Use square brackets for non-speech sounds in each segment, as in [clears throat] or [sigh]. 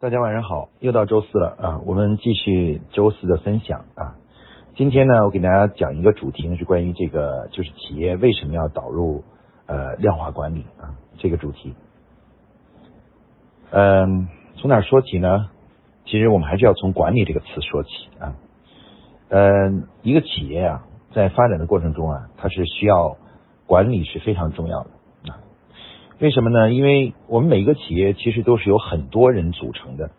大家晚上好，又到周四了啊，我们继续周四的分享啊。今天呢，我给大家讲一个主题呢，是关于这个，就是企业为什么要导入呃量化管理啊这个主题。嗯，从哪说起呢？其实我们还是要从管理这个词说起啊。嗯，一个企业啊，在发展的过程中啊，它是需要管理是非常重要的。为什么呢？因为我们每一个企业其实都是由很多人组成的，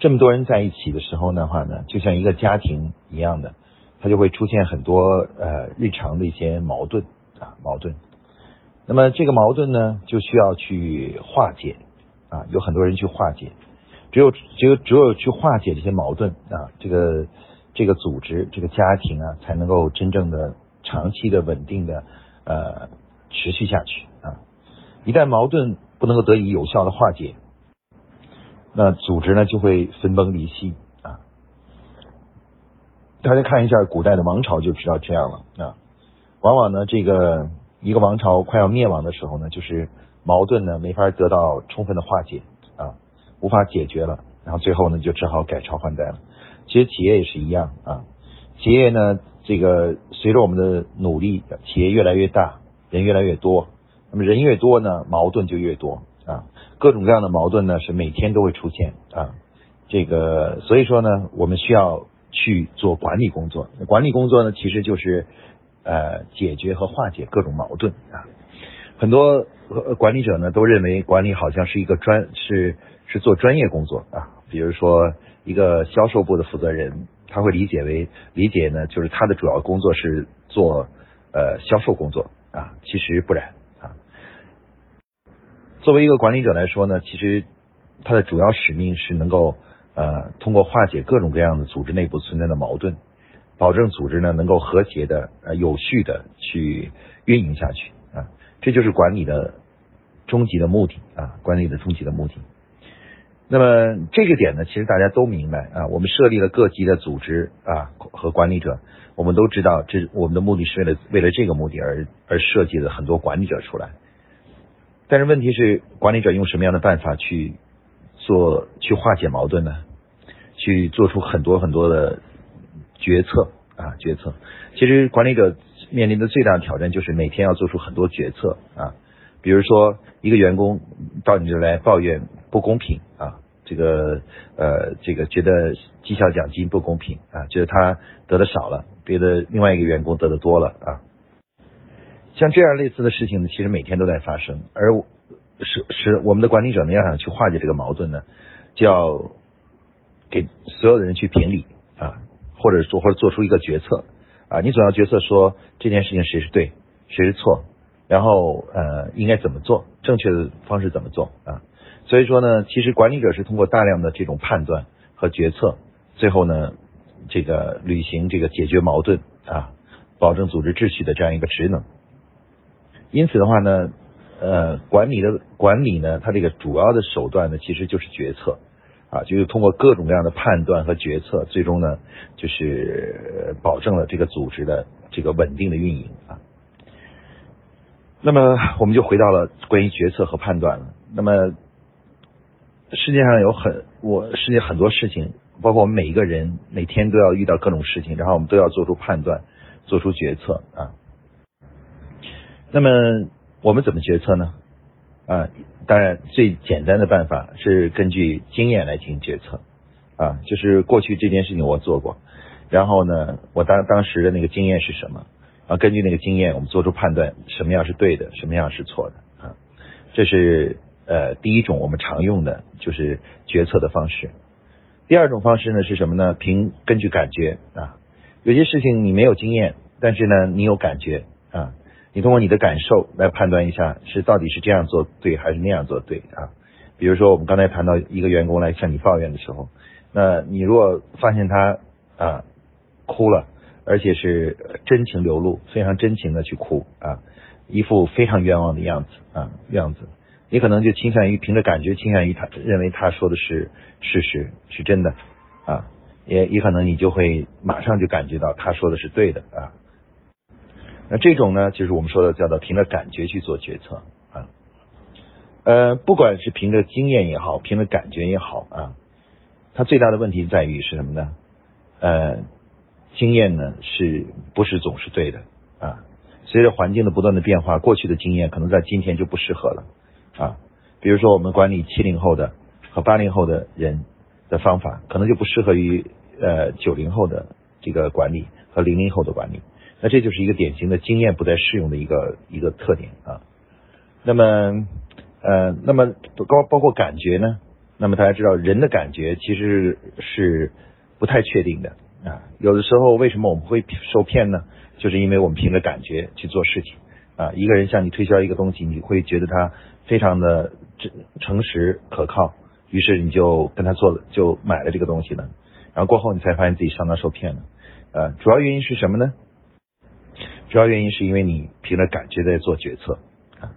这么多人在一起的时候的话呢，就像一个家庭一样的，它就会出现很多呃日常的一些矛盾啊矛盾。那么这个矛盾呢，就需要去化解啊，有很多人去化解，只有只有只有去化解这些矛盾啊，这个这个组织这个家庭啊，才能够真正的长期的稳定的呃持续下去。一旦矛盾不能够得以有效的化解，那组织呢就会分崩离析啊。大家看一下古代的王朝就知道这样了啊。往往呢，这个一个王朝快要灭亡的时候呢，就是矛盾呢没法得到充分的化解啊，无法解决了，然后最后呢就只好改朝换代了。其实企业也是一样啊，企业呢这个随着我们的努力，企业越来越大，人越来越多。那么人越多呢，矛盾就越多啊，各种各样的矛盾呢是每天都会出现啊，这个所以说呢，我们需要去做管理工作。管理工作呢，其实就是呃解决和化解各种矛盾啊。很多管理者呢都认为管理好像是一个专是是做专业工作啊，比如说一个销售部的负责人，他会理解为理解呢就是他的主要工作是做呃销售工作啊，其实不然。作为一个管理者来说呢，其实他的主要使命是能够呃通过化解各种各样的组织内部存在的矛盾，保证组织呢能够和谐的呃有序的去运营下去啊，这就是管理的终极的目的啊，管理的终极的目的。那么这个点呢，其实大家都明白啊，我们设立了各级的组织啊和管理者，我们都知道这我们的目的是为了为了这个目的而而设计了很多管理者出来。但是问题是，管理者用什么样的办法去做去化解矛盾呢？去做出很多很多的决策啊决策。其实管理者面临的最大的挑战就是每天要做出很多决策啊。比如说，一个员工到你这来抱怨不公平啊，这个呃这个觉得绩效奖金不公平啊，觉得他得的少了，别的另外一个员工得的多了啊。像这样类似的事情呢，其实每天都在发生，而是是我们的管理者呢，要想去化解这个矛盾呢，就要给所有的人去评理啊，或者说或者做出一个决策啊，你总要决策说这件事情谁是对，谁是错，然后呃应该怎么做，正确的方式怎么做啊？所以说呢，其实管理者是通过大量的这种判断和决策，最后呢这个履行这个解决矛盾啊，保证组织秩序的这样一个职能。因此的话呢，呃，管理的管理呢，它这个主要的手段呢，其实就是决策啊，就是通过各种各样的判断和决策，最终呢，就是保证了这个组织的这个稳定的运营啊。那么我们就回到了关于决策和判断了。那么世界上有很我世界很多事情，包括我们每一个人每天都要遇到各种事情，然后我们都要做出判断，做出决策啊。那么我们怎么决策呢？啊，当然最简单的办法是根据经验来进行决策啊，就是过去这件事情我做过，然后呢，我当当时的那个经验是什么啊？根据那个经验，我们做出判断，什么样是对的，什么样是错的啊？这是呃第一种我们常用的就是决策的方式。第二种方式呢是什么呢？凭根据感觉啊，有些事情你没有经验，但是呢你有感觉啊。你通过你的感受来判断一下，是到底是这样做对还是那样做对啊？比如说，我们刚才谈到一个员工来向你抱怨的时候，那你如果发现他啊哭了，而且是真情流露，非常真情的去哭啊，一副非常冤枉的样子啊样子，你可能就倾向于凭着感觉，倾向于他认为他说的是事实，是真的啊，也也可能你就会马上就感觉到他说的是对的啊。那这种呢，就是我们说的叫做凭着感觉去做决策啊。呃，不管是凭着经验也好，凭着感觉也好啊，它最大的问题在于是什么呢？呃，经验呢是不是总是对的啊？随着环境的不断的变化，过去的经验可能在今天就不适合了啊。比如说，我们管理七零后的和八零后的人的方法，可能就不适合于呃九零后的这个管理和零零后的管理。那这就是一个典型的经验不再适用的一个一个特点啊。那么呃，那么包包括感觉呢？那么大家知道，人的感觉其实是不太确定的啊。有的时候为什么我们会受骗呢？就是因为我们凭着感觉去做事情啊。一个人向你推销一个东西，你会觉得他非常的诚诚实可靠，于是你就跟他做了，就买了这个东西了。然后过后你才发现自己上当受骗了。呃，主要原因是什么呢？主要原因是因为你凭着感觉在做决策啊。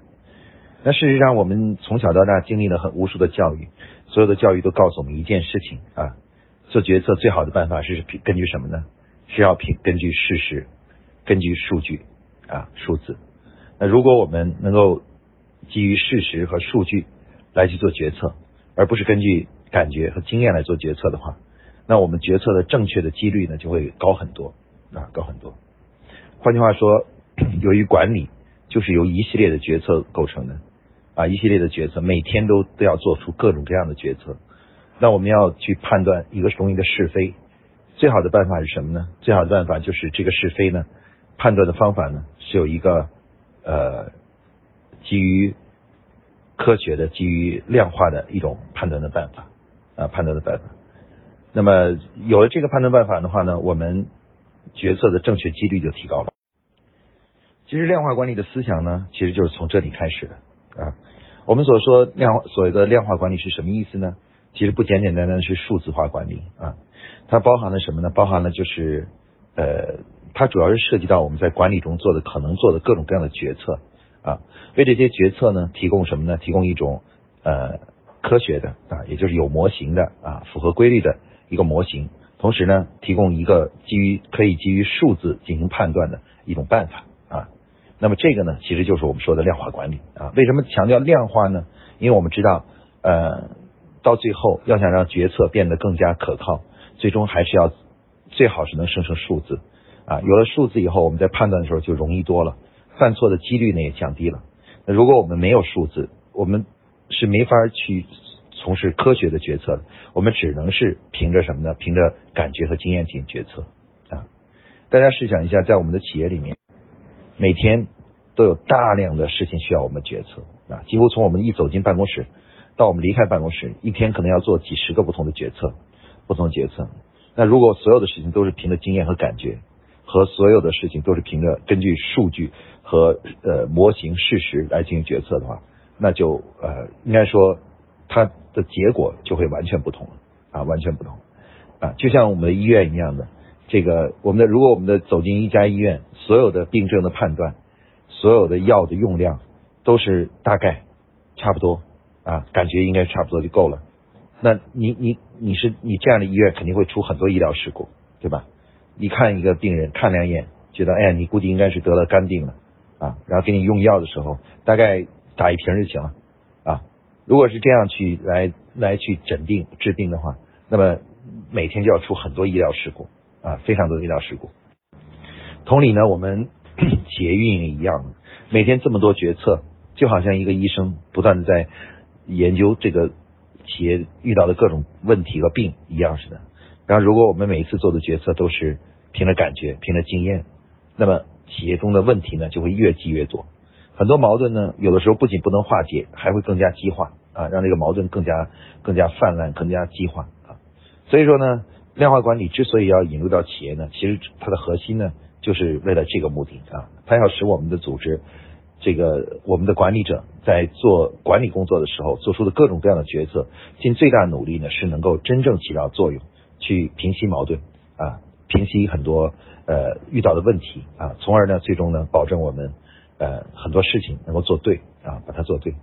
那事实上，我们从小到大经历了很无数的教育，所有的教育都告诉我们一件事情啊：做决策最好的办法是根据什么呢？是要凭根据事实，根据数据啊数字。那如果我们能够基于事实和数据来去做决策，而不是根据感觉和经验来做决策的话，那我们决策的正确的几率呢就会高很多啊，高很多。换句话说，由于管理就是由一系列的决策构成的啊，一系列的决策，每天都都要做出各种各样的决策。那我们要去判断一个东西的是非，最好的办法是什么呢？最好的办法就是这个是非呢，判断的方法呢是有一个呃基于科学的、基于量化的一种判断的办法啊，判断的办法。那么有了这个判断办法的话呢，我们决策的正确几率就提高了。其实量化管理的思想呢，其实就是从这里开始的啊。我们所说量所谓的量化管理是什么意思呢？其实不简简单单是数字化管理啊，它包含了什么呢？包含了就是呃，它主要是涉及到我们在管理中做的可能做的各种各样的决策啊，为这些决策呢提供什么呢？提供一种呃科学的啊，也就是有模型的啊，符合规律的一个模型，同时呢，提供一个基于可以基于数字进行判断的一种办法。那么这个呢，其实就是我们说的量化管理啊。为什么强调量化呢？因为我们知道，呃，到最后要想让决策变得更加可靠，最终还是要最好是能生成数字啊。有了数字以后，我们在判断的时候就容易多了，犯错的几率呢也降低了。那如果我们没有数字，我们是没法去从事科学的决策的。我们只能是凭着什么呢？凭着感觉和经验进行决策啊。大家试想一下，在我们的企业里面。每天都有大量的事情需要我们决策啊，几乎从我们一走进办公室到我们离开办公室，一天可能要做几十个不同的决策，不同决策。那如果所有的事情都是凭着经验和感觉，和所有的事情都是凭着根据数据和呃模型事实来进行决策的话，那就呃应该说它的结果就会完全不同了啊，完全不同啊，就像我们的医院一样的。这个我们的如果我们的走进一家医院，所有的病症的判断，所有的药的用量都是大概差不多啊，感觉应该差不多就够了。那你你你是你这样的医院肯定会出很多医疗事故，对吧？你看一个病人看两眼，觉得哎呀你估计应该是得了肝病了啊，然后给你用药的时候，大概打一瓶就行了啊。如果是这样去来来去诊病治病的话，那么每天就要出很多医疗事故。啊，非常多的医疗事故。同理呢，我们 [clears throat] 企业运营一样，每天这么多决策，就好像一个医生不断的在研究这个企业遇到的各种问题和病一样似的。然后，如果我们每一次做的决策都是凭着感觉、凭着经验，那么企业中的问题呢就会越积越多。很多矛盾呢，有的时候不仅不能化解，还会更加激化啊，让这个矛盾更加更加泛滥、更加激化啊。所以说呢。量化管理之所以要引入到企业呢，其实它的核心呢，就是为了这个目的啊，它要使我们的组织，这个我们的管理者在做管理工作的时候做出的各种各样的决策，尽最大努力呢，是能够真正起到作用，去平息矛盾啊，平息很多呃遇到的问题啊，从而呢，最终呢，保证我们呃很多事情能够做对啊，把它做对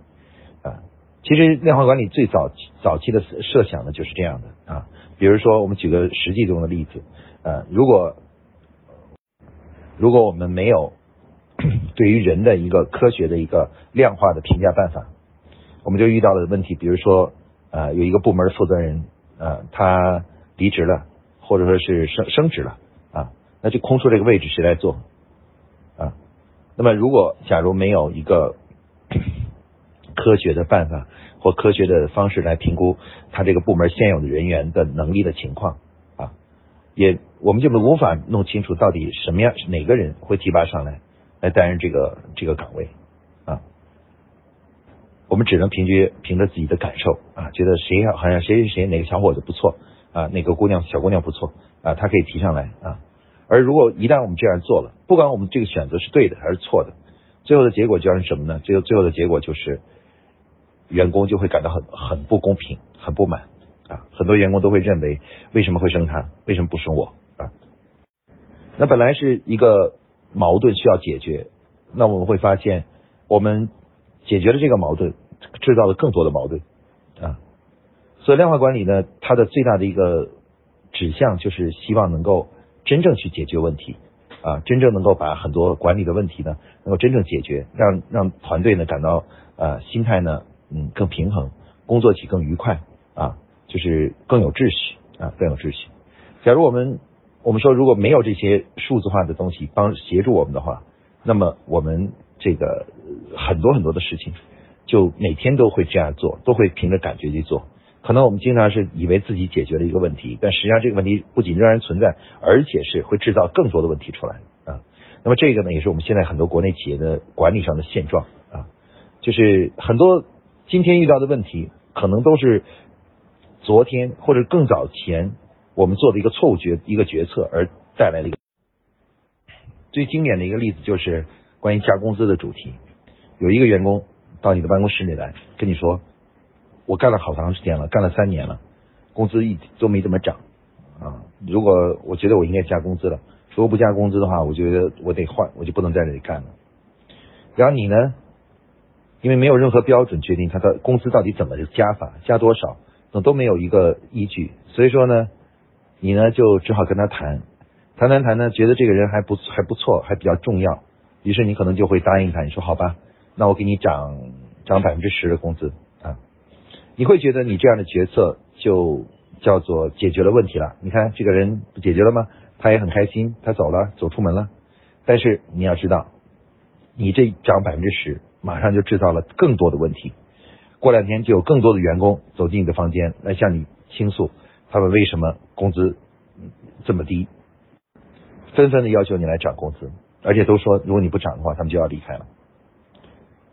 啊。其实量化管理最早早期的设想呢，就是这样的啊。比如说，我们举个实际中的例子，呃，如果如果我们没有 [clears throat] 对于人的一个科学的一个量化的评价办法我们就遇到了问题，比如说啊，有一个部门的负责人啊，他离职了，或者说是升升职了啊，那就空出这个位置，谁来做啊？那么如果假如没有一个 [clears throat] 科学的办法或科学的方式来评估他这个部门现有的人员的能力的情况，也我们就无法弄清楚到底什么样哪个人会提拔上来来担任这个这个岗位啊，我们只能凭据凭着自己的感受啊，觉得谁好像谁谁谁哪个小伙子不错啊，哪个姑娘小姑娘不错啊，他可以提上来啊，而如果一旦我们这样做了，不管我们这个选择是对的还是错的，最后的结果就是什么呢？最后最后的结果就是。员工就会感到很很不公平，很不满啊！很多员工都会认为，为什么会升他？为什么不升我啊？那本来是一个矛盾需要解决，那我们会发现，我们解决了这个矛盾，制造了更多的矛盾啊！所以量化管理呢，它的最大的一个指向就是希望能够真正去解决问题啊，真正能够把很多管理的问题呢，能够真正解决，让让团队呢感到呃心态呢。嗯，更平衡，工作起更愉快啊，就是更有秩序啊，更有秩序。假如我们我们说如果没有这些数字化的东西帮协助我们的话，那么我们这个很多很多的事情就每天都会这样做，都会凭着感觉去做。可能我们经常是以为自己解决了一个问题，但实际上这个问题不仅仍然存在，而且是会制造更多的问题出来啊。那么这个呢，也是我们现在很多国内企业的管理上的现状啊，就是很多。今天遇到的问题，可能都是昨天或者更早前我们做的一个错误决一个决策而带来的一个最经典的一个例子，就是关于加工资的主题。有一个员工到你的办公室里来跟你说：“我干了好长时间了，干了三年了，工资一都没怎么涨啊！如果我觉得我应该加工资了，如果不加工资的话，我觉得我得换，我就不能在这里干了。”然后你呢？因为没有任何标准决定他的工资到底怎么加法，加多少，那都没有一个依据，所以说呢，你呢就只好跟他谈，谈谈谈呢，觉得这个人还不还不错，还比较重要，于是你可能就会答应他，你说好吧，那我给你涨涨百分之十的工资啊，你会觉得你这样的决策就叫做解决了问题了，你看这个人不解决了吗？他也很开心，他走了，走出门了，但是你要知道，你这涨百分之十。马上就制造了更多的问题，过两天就有更多的员工走进你的房间来向你倾诉，他们为什么工资这么低，纷纷的要求你来涨工资，而且都说如果你不涨的话，他们就要离开了。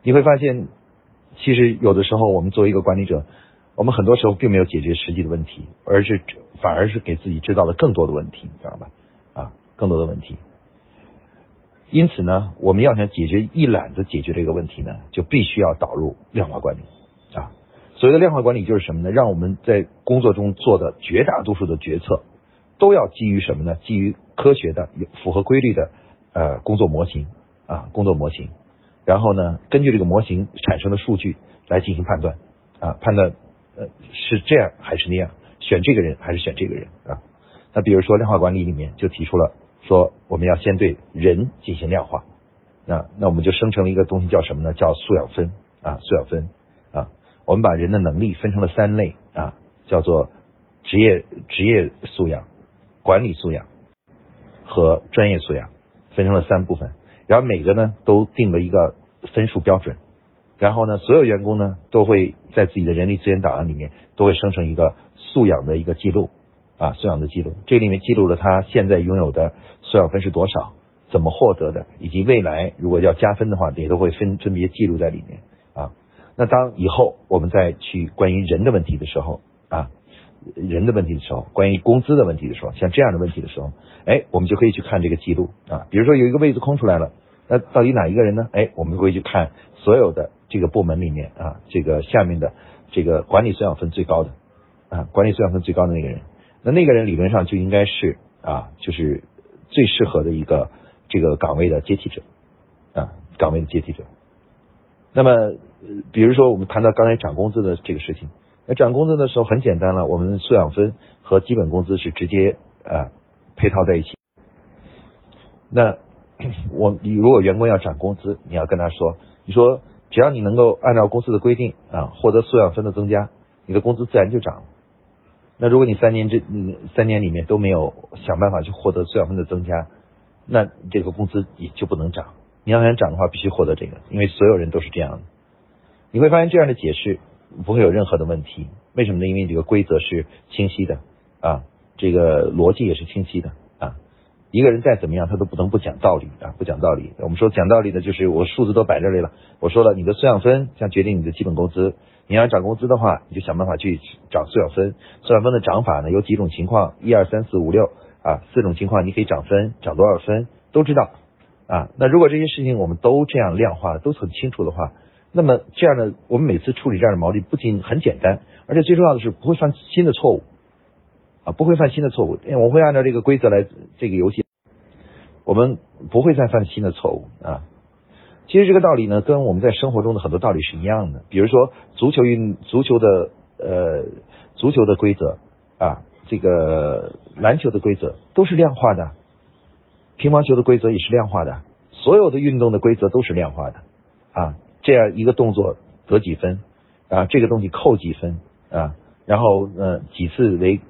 你会发现，其实有的时候我们作为一个管理者，我们很多时候并没有解决实际的问题，而是反而是给自己制造了更多的问题，知道吧？啊，更多的问题。因此呢，我们要想解决一揽子解决这个问题呢，就必须要导入量化管理。所谓的量化管理就是什么呢？让我们在工作中做的绝大多数的决策，都要基于什么呢？基于科学的、符合规律的呃工作模型啊，工作模型。然后呢，根据这个模型产生的数据来进行判断啊，判断呃是这样还是那样，选这个人还是选这个人啊。那比如说量化管理里面就提出了。说我们要先对人进行量化，那那我们就生成了一个东西叫什么呢？叫素养分啊，素养分。我们把人的能力分成了三类啊，叫做职业职业素养、管理素养和专业素养，分成了三部分。然后每个呢都定了一个分数标准，然后呢所有员工呢都会在自己的人力资源档案里面都会生成一个素养的一个记录。啊，素养的记录，这里面记录了他现在拥有的素养分是多少，怎么获得的，以及未来如果要加分的话，也都会分分别记录在里面。那当以后我们再去关于人的问题的时候啊，人的问题的时候，关于工资的问题的时候，像这样的问题的时候，哎，我们就可以去看这个记录啊。比如说有一个位置空出来了，那到底哪一个人呢？哎，我们会去看所有的这个部门里面啊，这个下面的这个管理素养分最高的啊，管理素养分最高的那个人。那那个人理论上就应该是啊，就是最适合的一个这个岗位的接替者啊，岗位的接替者。那么，比如说我们谈到刚才涨工资的这个事情，那涨工资的时候很简单了，我们素养分和基本工资是直接啊配套在一起。那 [clears throat] 我你如果员工要涨工资，你要跟他说，你说只要你能够按照公司的规定啊，获得素养分的增加，你的工资自然就涨了。那如果你三年这嗯三年里面都没有想办法去获得素养分的增加，那这个工资也就不能涨。你要想涨的话，必须获得这个，因为所有人都是这样的。你会发现这样的解释不会有任何的问题。为什么呢？因为这个规则是清晰的啊，这个逻辑也是清晰的啊。一个人再怎么样，他都不能不讲道理啊，不讲道理。我们说讲道理的，就是我数字都摆这里了。我说了，你的素养分将决定你的基本工资。你要涨工资的话，你就想办法去涨素养分。素养分的涨法呢，有几种情况，一二三四五六啊，四种情况你可以涨分，涨多少分都知道。啊，那如果这些事情我们都这样量化，都很清楚的话，那么这样的我们每次处理这样的毛利不仅很简单，而且最重要的是不会犯新的错误啊，不会犯新的错误，我会按照这个规则来这个游戏，我们不会再犯新的错误啊。其实这个道理呢，跟我们在生活中的很多道理是一样的，比如说足球运足球的呃足球的规则啊，这个篮球的规则都是量化的。乒乓球的规则也是量化的，所有的运动的规则都是量化的啊。这样一个动作得几分啊？这个东西扣几分啊？然后呃几次违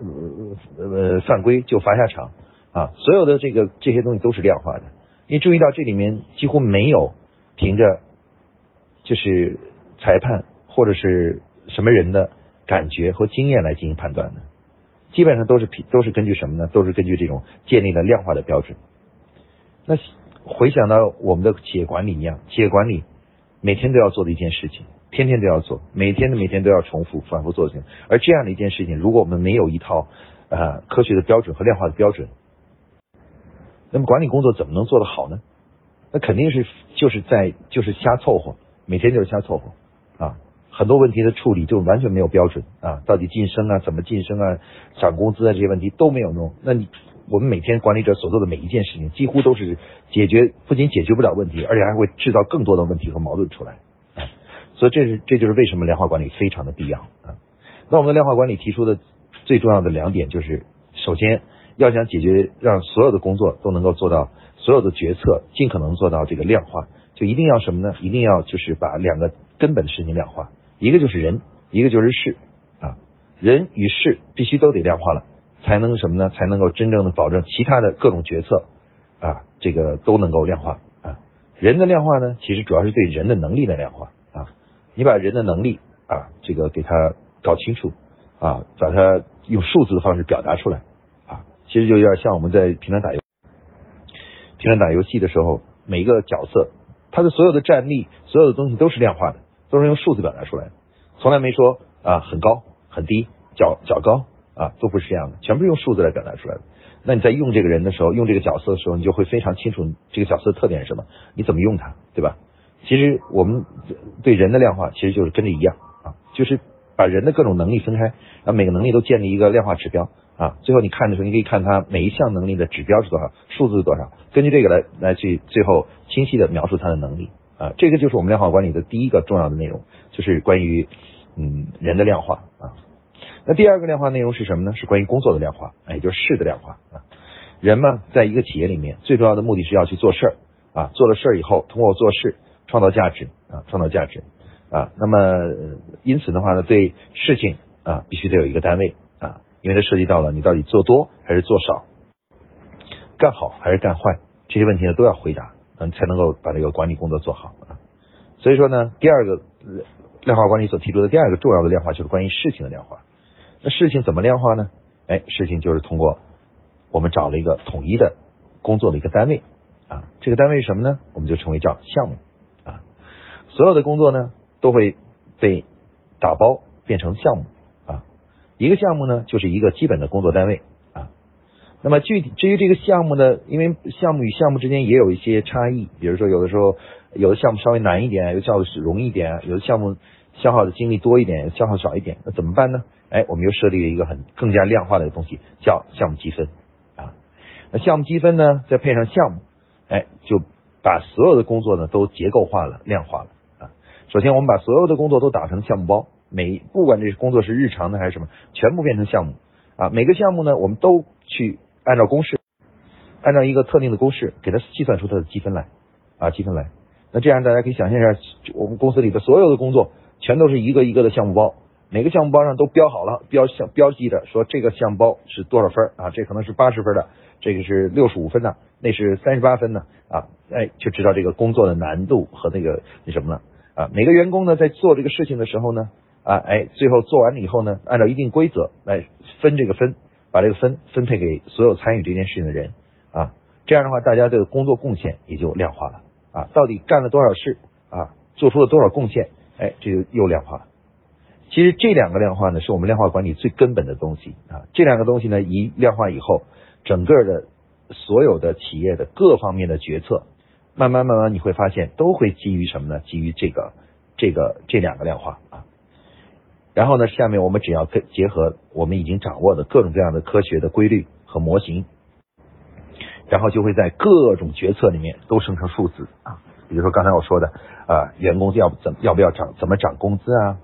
呃犯规就罚下场啊。所有的这个这些东西都是量化的。你注意到这里面几乎没有凭着就是裁判或者是什么人的感觉和经验来进行判断的，基本上都是凭都是根据什么呢？都是根据这种建立的量化的标准。那回想到我们的企业管理一样，企业管理每天都要做的一件事情，天天都要做，每天的每天都要重复反复做的。而这样的一件事情，如果我们没有一套啊科学的标准和量化的标准，那么管理工作怎么能做得好呢？那肯定是就是在就是瞎凑合，每天就是瞎凑合啊，很多问题的处理就完全没有标准啊，到底晋升啊，怎么晋升啊，涨工资啊这些问题都没有弄，那你。我们每天管理者所做的每一件事情，几乎都是解决不仅解决不了问题，而且还会制造更多的问题和矛盾出来。啊所以这是这就是为什么量化管理非常的必要啊。那我们量化管理提出的最重要的两点就是：首先要想解决让所有的工作都能够做到，所有的决策尽可能做到这个量化，就一定要什么呢？一定要就是把两个根本的事情量化，一个就是人，一个就是事啊。人与事必须都得量化了。才能什么呢？才能够真正的保证其他的各种决策啊，这个都能够量化啊。人的量化呢，其实主要是对人的能力的量化啊。你把人的能力啊，这个给他搞清楚啊，把它用数字的方式表达出来啊，其实就有点像我们在平常打游平常打游戏的时候，每一个角色他的所有的战力，所有的东西都是量化的，都是用数字表达出来的，从来没说啊很高很低，较较高。啊，都不是这样的，全部是用数字来表达出来的。那你在用这个人的时候，用这个角色的时候，你就会非常清楚这个角色的特点是什么，你怎么用它，对吧？其实我们对人的量化，其实就是跟这一样啊，就是把人的各种能力分开，让每个能力都建立一个量化指标啊。最后你看的时候，你可以看它每一项能力的指标是多少，数字是多少，根据这个来来去最后清晰的描述它的能力啊。这个就是我们量化管理的第一个重要的内容，就是关于嗯人的量化啊。那第二个量化内容是什么呢？是关于工作的量化，也就是事的量化啊。人嘛，在一个企业里面，最重要的目的是要去做事儿啊。做了事儿以后，通过做事创造价值啊，创造价值啊。那么因此的话呢，对事情啊，必须得有一个单位啊，因为它涉及到了你到底做多还是做少，干好还是干坏这些问题呢，都要回答，嗯，才能够把这个管理工作做好啊。所以说呢，第二个量化管理所提出的第二个重要的量化，就是关于事情的量化。那事情怎么量化呢？哎，事情就是通过我们找了一个统一的工作的一个单位啊，这个单位是什么呢？我们就称为叫项目啊。所有的工作呢都会被打包变成项目啊。一个项目呢就是一个基本的工作单位啊。那么具体至于这个项目呢，因为项目与项目之间也有一些差异，比如说有的时候有的项目稍微难一点，有的项目容易一点，有的项目消耗的精力多一点，消耗少一点，那怎么办呢？哎，我们又设立了一个很更加量化的东西，叫项目积分啊。那项目积分呢，再配上项目，哎，就把所有的工作呢都结构化了、量化了啊。首先，我们把所有的工作都打成项目包，每不管这工作是日常的还是什么，全部变成项目啊。每个项目呢，我们都去按照公式，按照一个特定的公式给它计算出它的积分来啊，积分来。那这样大家可以想象一下，我们公司里的所有的工作全都是一个一个的项目包，每个项目包上都标好了，标项标记着说这个项目包是多少分啊？这可能是八十分的，这个是六十五分的，那是三十八分的啊，哎，就知道这个工作的难度和那个那什么了啊。每个员工呢在做这个事情的时候呢，啊，哎，最后做完了以后呢，按照一定规则来分这个分，把这个分分配给所有参与这件事情的人啊，这样的话大家这个工作贡献也就量化了。啊，到底干了多少事啊？做出了多少贡献？哎，这就又量化了。其实这两个量化呢，是我们量化管理最根本的东西啊。这两个东西呢，一量化以后，整个的所有的企业的各方面的决策，慢慢慢慢你会发现，都会基于什么呢？基于这个这个这两个量化啊。然后呢，下面我们只要跟结合我们已经掌握的各种各样的科学的规律和模型。然后就会在各种决策里面都生成数字啊，比如说刚才我说的啊，员工要怎要不要涨，怎么涨工资啊，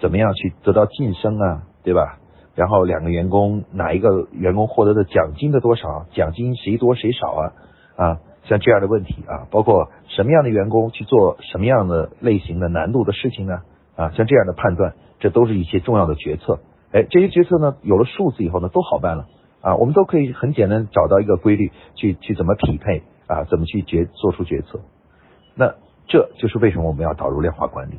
怎么样去得到晋升啊，对吧？然后两个员工哪一个员工获得的奖金的多少，奖金谁多谁少啊啊，像这样的问题啊，包括什么样的员工去做什么样的类型的难度的事情呢？啊，像这样的判断，这都是一些重要的决策。哎，这些决策呢，有了数字以后呢，都好办了。啊，我们都可以很简单找到一个规律，去去怎么匹配啊，怎么去决做出决策。那这就是为什么我们要导入量化管理。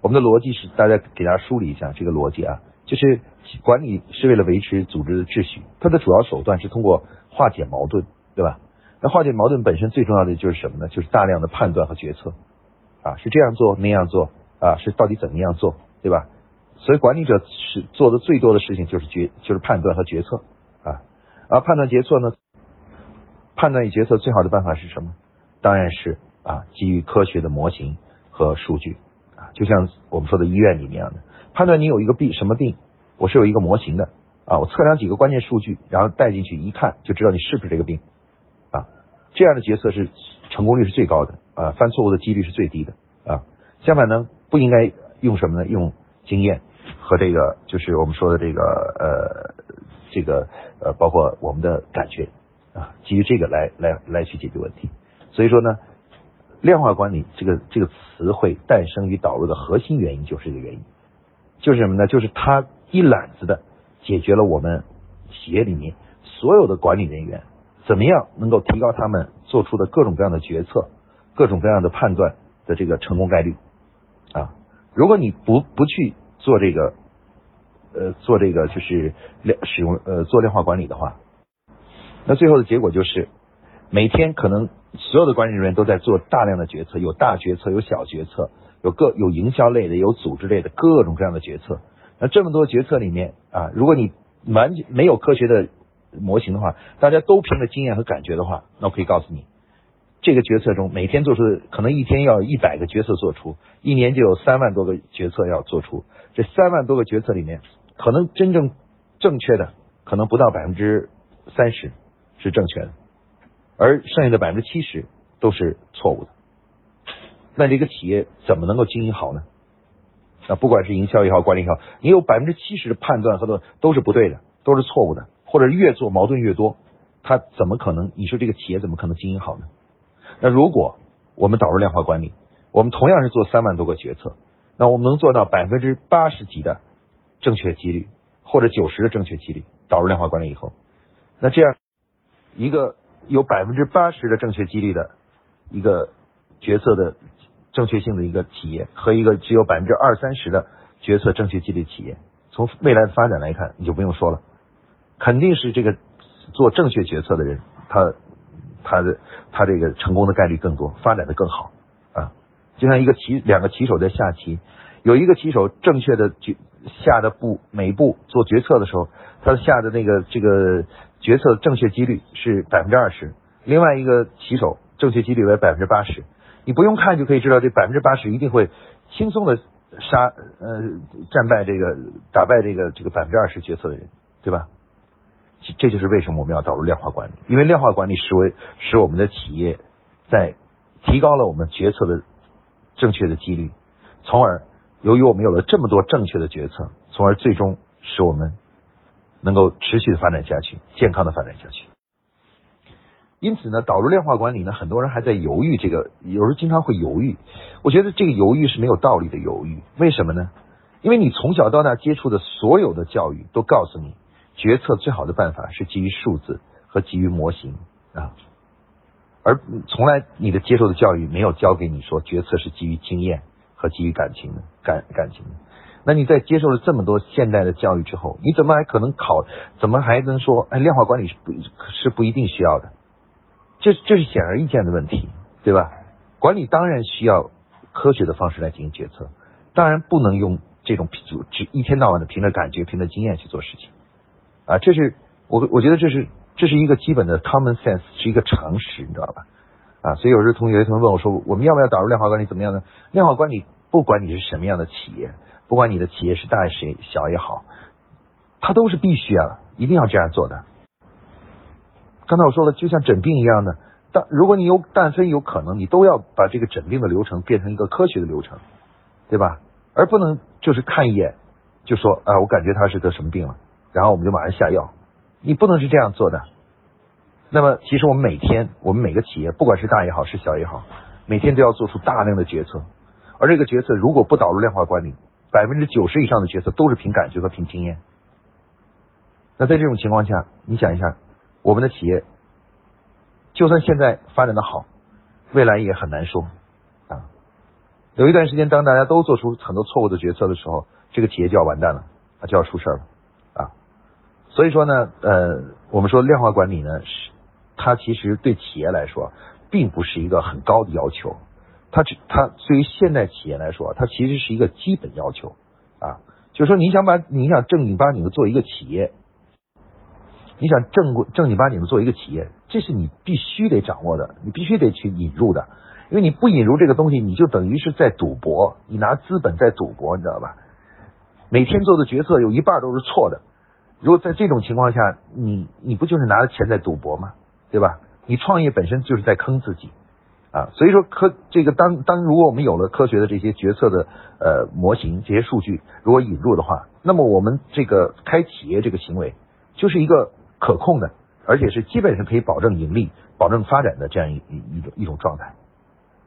我们的逻辑是，大家给大家梳理一下这个逻辑啊，就是管理是为了维持组织的秩序，它的主要手段是通过化解矛盾，对吧？那化解矛盾本身最重要的就是什么呢？就是大量的判断和决策啊，是这样做那样做啊，是到底怎么样做，对吧？所以管理者是做的最多的事情就是决，就是判断和决策。啊而判断决策呢？判断与决策最好的办法是什么？当然是啊，基于科学的模型和数据，就像我们说的医院里面一样的。判断你有一个病什么病，我是有一个模型的啊，我测量几个关键数据，然后带进去一看，就知道你是不是这个病啊。这样的决策是成功率是最高的啊，犯错误的几率是最低的啊。相反呢，不应该用什么呢？用经验和这个就是我们说的这个呃。这个呃，包括我们的感觉啊，基于这个来来来去解决问题。所以说呢，量化管理这个这个词汇诞生与导入的核心原因就是这个原因，就是什么呢？就是它一揽子的解决了我们企业里面所有的管理人员怎么样能够提高他们做出的各种各样的决策、各种各样的判断的这个成功概率啊。如果你不不去做这个。呃，做这个就是量使用呃做量化管理的话，那最后的结果就是每天可能所有的管理人员都在做大量的决策，有大决策，有小决策，有各有营销类的，有组织类的各种各样的决策。那这么多决策里面啊，如果你完全没有科学的模型的话，大家都凭着经验和感觉的话，那我可以告诉你，这个决策中每天做出可能一天要一百个决策做出，一年就有三万多个决策要做出，这三万多个决策里面。可能真正正确的可能不到百分之三十是正确的，而剩下的百分之七十都是错误的。那这个企业怎么能够经营好呢？那不管是营销也好，管理也好，你有百分之七十的判断和都都是不对的，都是错误的，或者越做矛盾越多，他怎么可能？你说这个企业怎么可能经营好呢？那如果我们导入量化管理，我们同样是做三万多个决策，那我们能做到百分之八十几的。正确几率或者九十的正确几率导入量化管理以后，那这样一个有百分之八十的正确几率的一个决策的正确性的一个企业和一个只有百分之二三十的决策正确几率企业，从未来的发展来看，你就不用说了，肯定是这个做正确决策的人，他他的他这个成功的概率更多，发展的更好啊，就像一个棋两个棋手在下棋，有一个棋手正确的决。下的步每一步做决策的时候，他下的那个这个决策的正确几率是百分之二十，另外一个棋手正确几率为百分之八十，你不用看就可以知道这百分之八十一定会轻松的杀呃战败这个打败这个这个百分之二十决策的人，对吧？这就是为什么我们要导入量化管理，因为量化管理使为使我们的企业在提高了我们决策的正确的几率，从而。由于我们有了这么多正确的决策，从而最终使我们能够持续的发展下去，健康的发展下去。因此呢，导入量化管理呢，很多人还在犹豫，这个有时候经常会犹豫。我觉得这个犹豫是没有道理的犹豫，为什么呢？因为你从小到大接触的所有的教育都告诉你，决策最好的办法是基于数字和基于模型啊，而从来你的接受的教育没有教给你说决策是基于经验和基于感情的感感情的。那你在接受了这么多现代的教育之后，你怎么还可能考？怎么还能说哎，量化管理是不，是不一定需要的？这这是显而易见的问题，对吧？管理当然需要科学的方式来进行决策，当然不能用这种就只一天到晚的凭着感觉、凭着经验去做事情啊！这是我我觉得这是这是一个基本的 common sense，是一个常识，你知道吧？啊，所以有时候同学同学问我说，我们要不要导入量化管理？怎么样呢？量化管理不管你是什么样的企业，不管你的企业是大是小也好，它都是必须啊，一定要这样做的。刚才我说了，就像诊病一样的，但如果你有但非有可能，你都要把这个诊病的流程变成一个科学的流程，对吧？而不能就是看一眼就说啊，我感觉他是得什么病了，然后我们就马上下药，你不能是这样做的。那么，其实我们每天，我们每个企业，不管是大也好，是小也好，每天都要做出大量的决策，而这个决策如果不导入量化管理，百分之九十以上的决策都是凭感觉和凭经验。那在这种情况下，你想一下。我们的企业，就算现在发展的好，未来也很难说啊。有一段时间，当大家都做出很多错误的决策的时候，这个企业就要完蛋了，啊，就要出事了啊。所以说呢，呃，我们说量化管理呢，是它其实对企业来说，并不是一个很高的要求，它只它对于现代企业来说，它其实是一个基本要求啊。就是说，你想把你想正经八经的做一个企业。你想正正经八经的做一个企业，这是你必须得掌握的，你必须得去引入的，因为你不引入这个东西，你就等于是在赌博，你拿资本在赌博，你知道吧？每天做的决策有一半都是错的，如果在这种情况下，你你不就是拿着钱在赌博吗？对吧？你创业本身就是在坑自己啊，所以说科这个当当如果我们有了科学的这些决策的呃模型，这些数据如果引入的话，那么我们这个开企业这个行为就是一个。可控的，而且是基本上可以保证盈利、保证发展的这样一一种一种状态。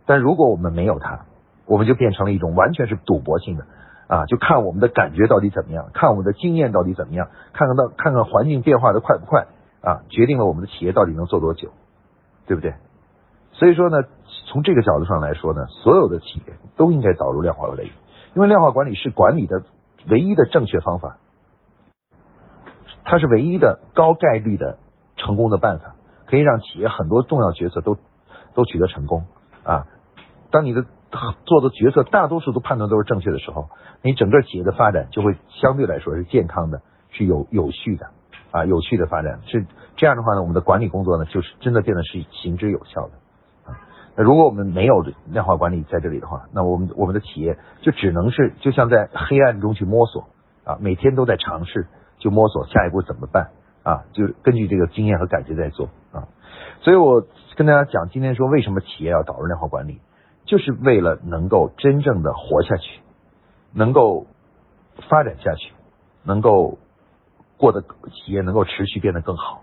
但如果我们没有它，我们就变成了一种完全是赌博性的啊，就看我们的感觉到底怎么样，看我们的经验到底怎么样，看看到看看环境变化的快不快啊，决定了我们的企业到底能做多久，对不对？所以说呢，从这个角度上来说呢，所有的企业都应该导入量化管理，因为量化管理是管理的唯一的正确方法。它是唯一的高概率的成功的办法，可以让企业很多重要决策都都取得成功啊。当你的做的决策大多数都判断都是正确的时候，你整个企业的发展就会相对来说是健康的，是有有序的啊，有序的发展是这样的话呢，我们的管理工作呢就是真的变得是行之有效的。如果我们没有量化管理在这里的话，那我们我们的企业就只能是就像在黑暗中去摸索啊，每天都在尝试。就摸索下一步怎么办啊？就根据这个经验和感觉在做啊。所以我跟大家讲，今天说为什么企业要导入量化管理，就是为了能够真正的活下去，能够发展下去，能够过得企业能够持续变得更好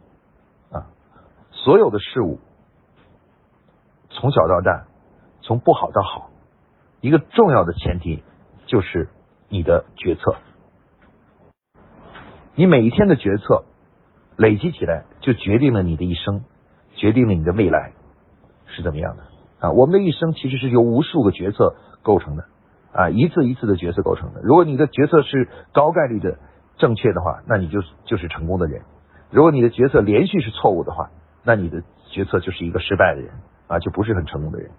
啊。所有的事物从小到大，从不好到好，一个重要的前提就是你的决策。你每一天的决策累积起来，就决定了你的一生，决定了你的未来是怎么样的啊！我们的一生其实是由无数个决策构成的啊，一次一次的决策构成的。如果你的决策是高概率的正确的话，那你就就是成功的人；如果你的决策连续是错误的话，那你的决策就是一个失败的人啊，就不是很成功的人。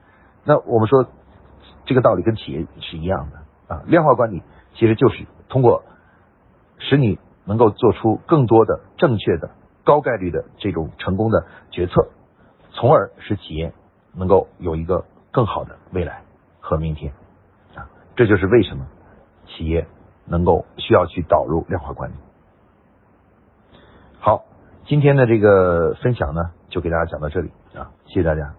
那我们说这个道理跟企业是一样的啊，量化管理其实就是通过使你。能够做出更多的正确的、高概率的这种成功的决策，从而使企业能够有一个更好的未来和明天啊！这就是为什么企业能够需要去导入量化管理。好，今天的这个分享呢，就给大家讲到这里啊，谢谢大家。